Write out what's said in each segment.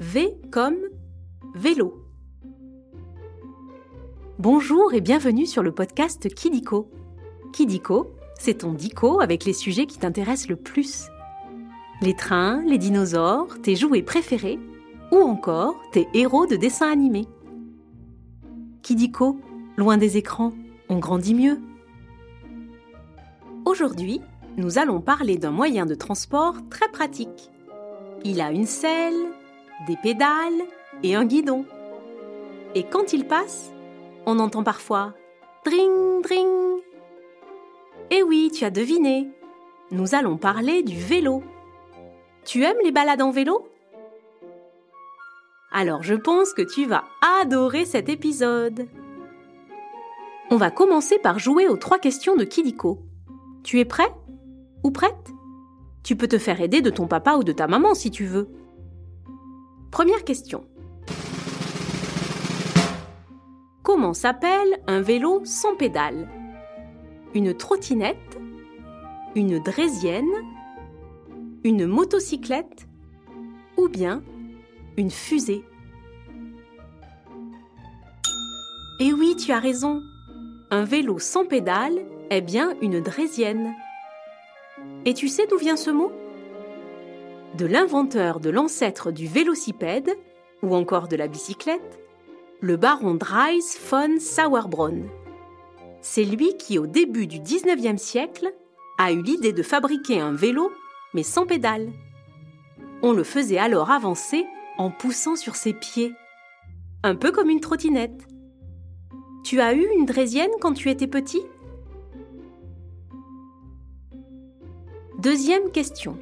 V comme vélo. Bonjour et bienvenue sur le podcast Kidiko. Kidiko, c'est ton dico avec les sujets qui t'intéressent le plus. Les trains, les dinosaures, tes jouets préférés ou encore tes héros de dessins animés. Kidiko, loin des écrans, on grandit mieux. Aujourd'hui, nous allons parler d'un moyen de transport très pratique. Il a une selle, des pédales et un guidon. Et quand il passe, on entend parfois dring dring. Eh oui, tu as deviné. Nous allons parler du vélo. Tu aimes les balades en vélo? Alors je pense que tu vas adorer cet épisode. On va commencer par jouer aux trois questions de Kidiko. Tu es prêt Ou prête? Tu peux te faire aider de ton papa ou de ta maman si tu veux. Première question. Comment s'appelle un vélo sans pédale? Une trottinette Une draisienne Une motocyclette Ou bien une fusée? Eh oui, tu as raison. Un vélo sans pédale est bien une draisienne. Et tu sais d'où vient ce mot? De l'inventeur de l'ancêtre du vélocipède, ou encore de la bicyclette, le baron Dries von Sauerbrunn. C'est lui qui, au début du 19e siècle, a eu l'idée de fabriquer un vélo, mais sans pédale. On le faisait alors avancer en poussant sur ses pieds, un peu comme une trottinette. Tu as eu une draisienne quand tu étais petit? Deuxième question.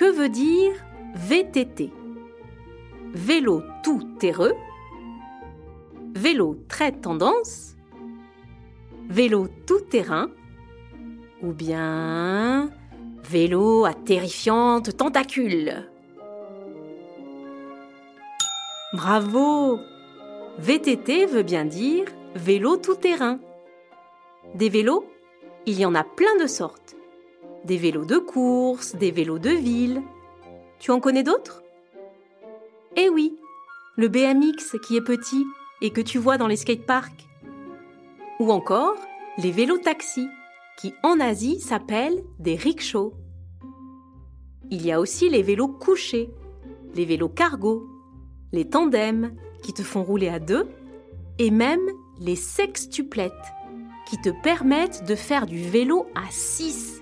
Que veut dire VTT Vélo tout terreux. Vélo très tendance. Vélo tout terrain. Ou bien vélo à terrifiante tentacule Bravo! VTT veut bien dire vélo tout-terrain. Des vélos, il y en a plein de sortes. Des vélos de course, des vélos de ville. Tu en connais d'autres? Eh oui, le BMX qui est petit et que tu vois dans les skateparks. Ou encore les vélos taxis qui en Asie s'appellent des rickshaws. Il y a aussi les vélos couchés, les vélos cargo, les tandems qui te font rouler à deux, et même les sextuplettes, qui te permettent de faire du vélo à 6.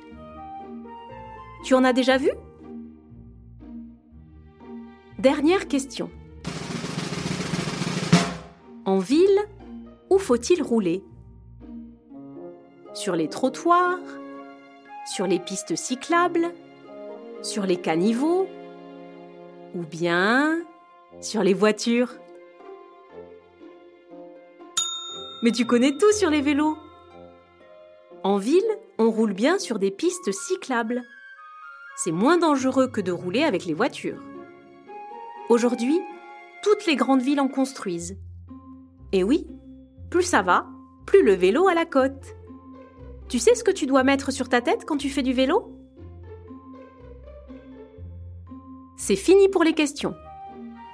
Tu en as déjà vu? Dernière question. En ville, où faut-il rouler? Sur les trottoirs Sur les pistes cyclables Sur les caniveaux Ou bien sur les voitures? Mais tu connais tout sur les vélos. En ville, on roule bien sur des pistes cyclables. C'est moins dangereux que de rouler avec les voitures. Aujourd'hui, toutes les grandes villes en construisent. Et oui, plus ça va, plus le vélo a la cote. Tu sais ce que tu dois mettre sur ta tête quand tu fais du vélo? C'est fini pour les questions.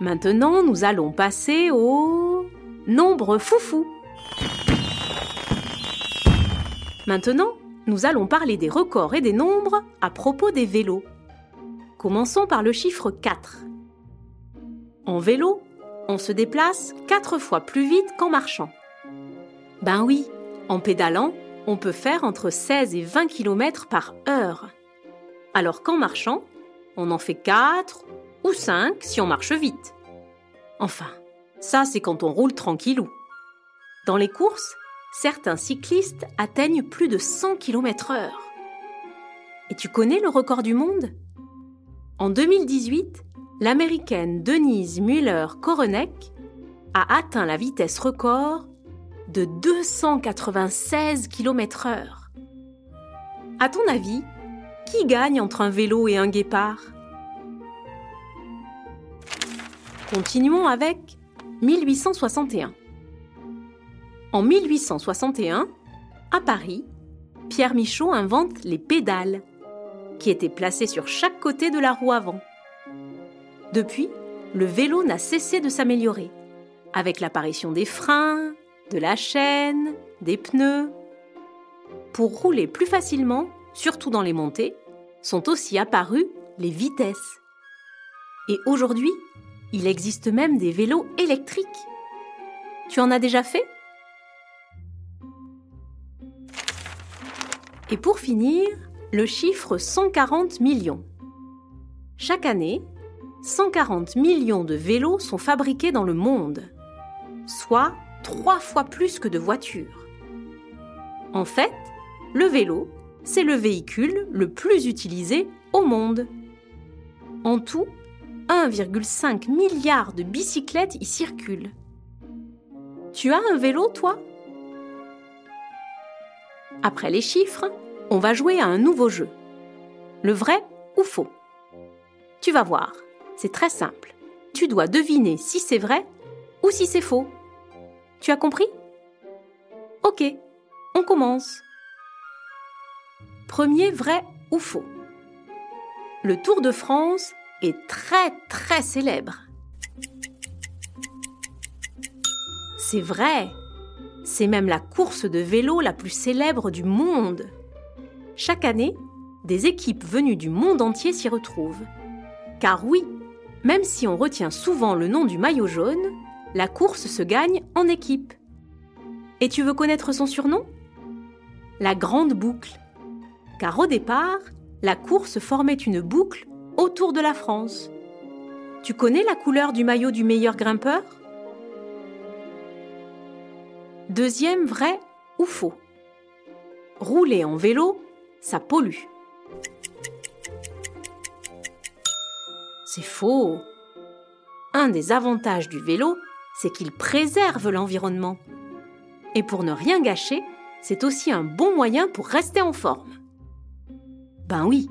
Maintenant, nous allons passer au nombre foufou. Maintenant, nous allons parler des records et des nombres à propos des vélos. Commençons par le chiffre 4. En vélo, on se déplace 4 fois plus vite qu'en marchant. Ben oui, en pédalant, on peut faire entre 16 et 20 km par heure. Alors qu'en marchant, on en fait 4 ou 5 si on marche vite. Enfin, ça c'est quand on roule tranquillou. Dans les courses, certains cyclistes atteignent plus de 100 km/h. Et tu connais le record du monde? En 2018, l'américaine Denise Müller-Koronek a atteint la vitesse record de 296 km/h. À ton avis, qui gagne entre un vélo et un guépard? Continuons avec 1861. En 1861, à Paris, Pierre Michaud invente les pédales, qui étaient placées sur chaque côté de la roue avant. Depuis, le vélo n'a cessé de s'améliorer, avec l'apparition des freins, de la chaîne, des pneus. Pour rouler plus facilement, surtout dans les montées, sont aussi apparues les vitesses. Et aujourd'hui, il existe même des vélos électriques. Tu en as déjà fait? Et pour finir, le chiffre 140 millions. Chaque année, 140 millions de vélos sont fabriqués dans le monde, soit trois fois plus que de voitures. En fait, le vélo, c'est le véhicule le plus utilisé au monde. En tout, 1,5 milliard de bicyclettes y circulent. Tu as un vélo, toi? Après les chiffres, on va jouer à un nouveau jeu. Le vrai ou faux? Tu vas voir, c'est très simple. Tu dois deviner si c'est vrai ou si c'est faux. Tu as compris? Ok, on commence. Premier vrai ou faux? Le Tour de France est très très célèbre. C'est vrai. C'est même la course de vélo la plus célèbre du monde. Chaque année, des équipes venues du monde entier s'y retrouvent. Car oui, même si on retient souvent le nom du maillot jaune, la course se gagne en équipe. Et tu veux connaître son surnom? La grande boucle. Car au départ, la course formait une boucle autour de la France. Tu connais la couleur du maillot du meilleur grimpeur? Deuxième vrai ou faux Rouler en vélo ça pollue. C'est faux. Un des avantages du vélo, c'est qu'il préserve l'environnement. Et pour ne rien gâcher, c'est aussi un bon moyen pour rester en forme. Ben oui,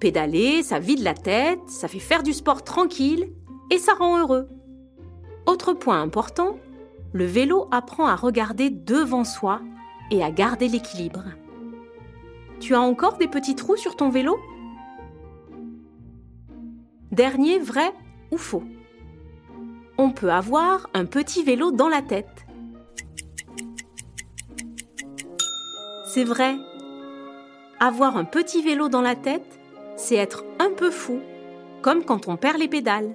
pédaler, ça vide la tête, ça fait faire du sport tranquille et ça rend heureux. Autre point important, le vélo apprend à regarder devant soi et à garder l'équilibre. Tu as encore des petits trous sur ton vélo? Dernier vrai ou faux On peut avoir un petit vélo dans la tête. C'est vrai. Avoir un petit vélo dans la tête, c'est être un peu fou, comme quand on perd les pédales.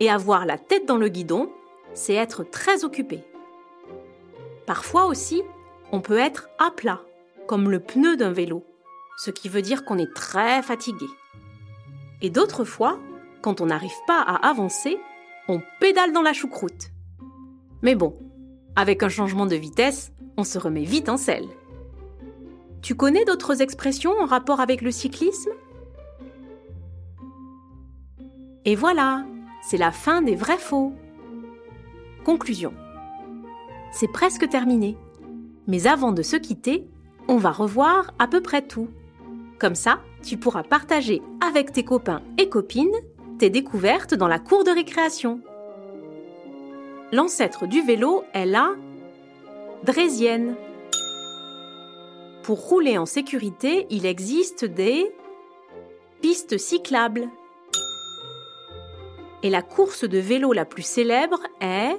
Et avoir la tête dans le guidon, c'est être très occupé. Parfois aussi, on peut être à plat comme le pneu d'un vélo, ce qui veut dire qu'on est très fatigué. Et d'autres fois, quand on n'arrive pas à avancer, on pédale dans la choucroute. Mais bon, avec un changement de vitesse, on se remet vite en selle. Tu connais d'autres expressions en rapport avec le cyclisme? Et voilà, c'est la fin des vrais faux. Conclusion. C'est presque terminé. Mais avant de se quitter, on va revoir à peu près tout. Comme ça, tu pourras partager avec tes copains et copines tes découvertes dans la cour de récréation. L'ancêtre du vélo est la Drésienne. Pour rouler en sécurité, il existe des pistes cyclables. Et la course de vélo la plus célèbre est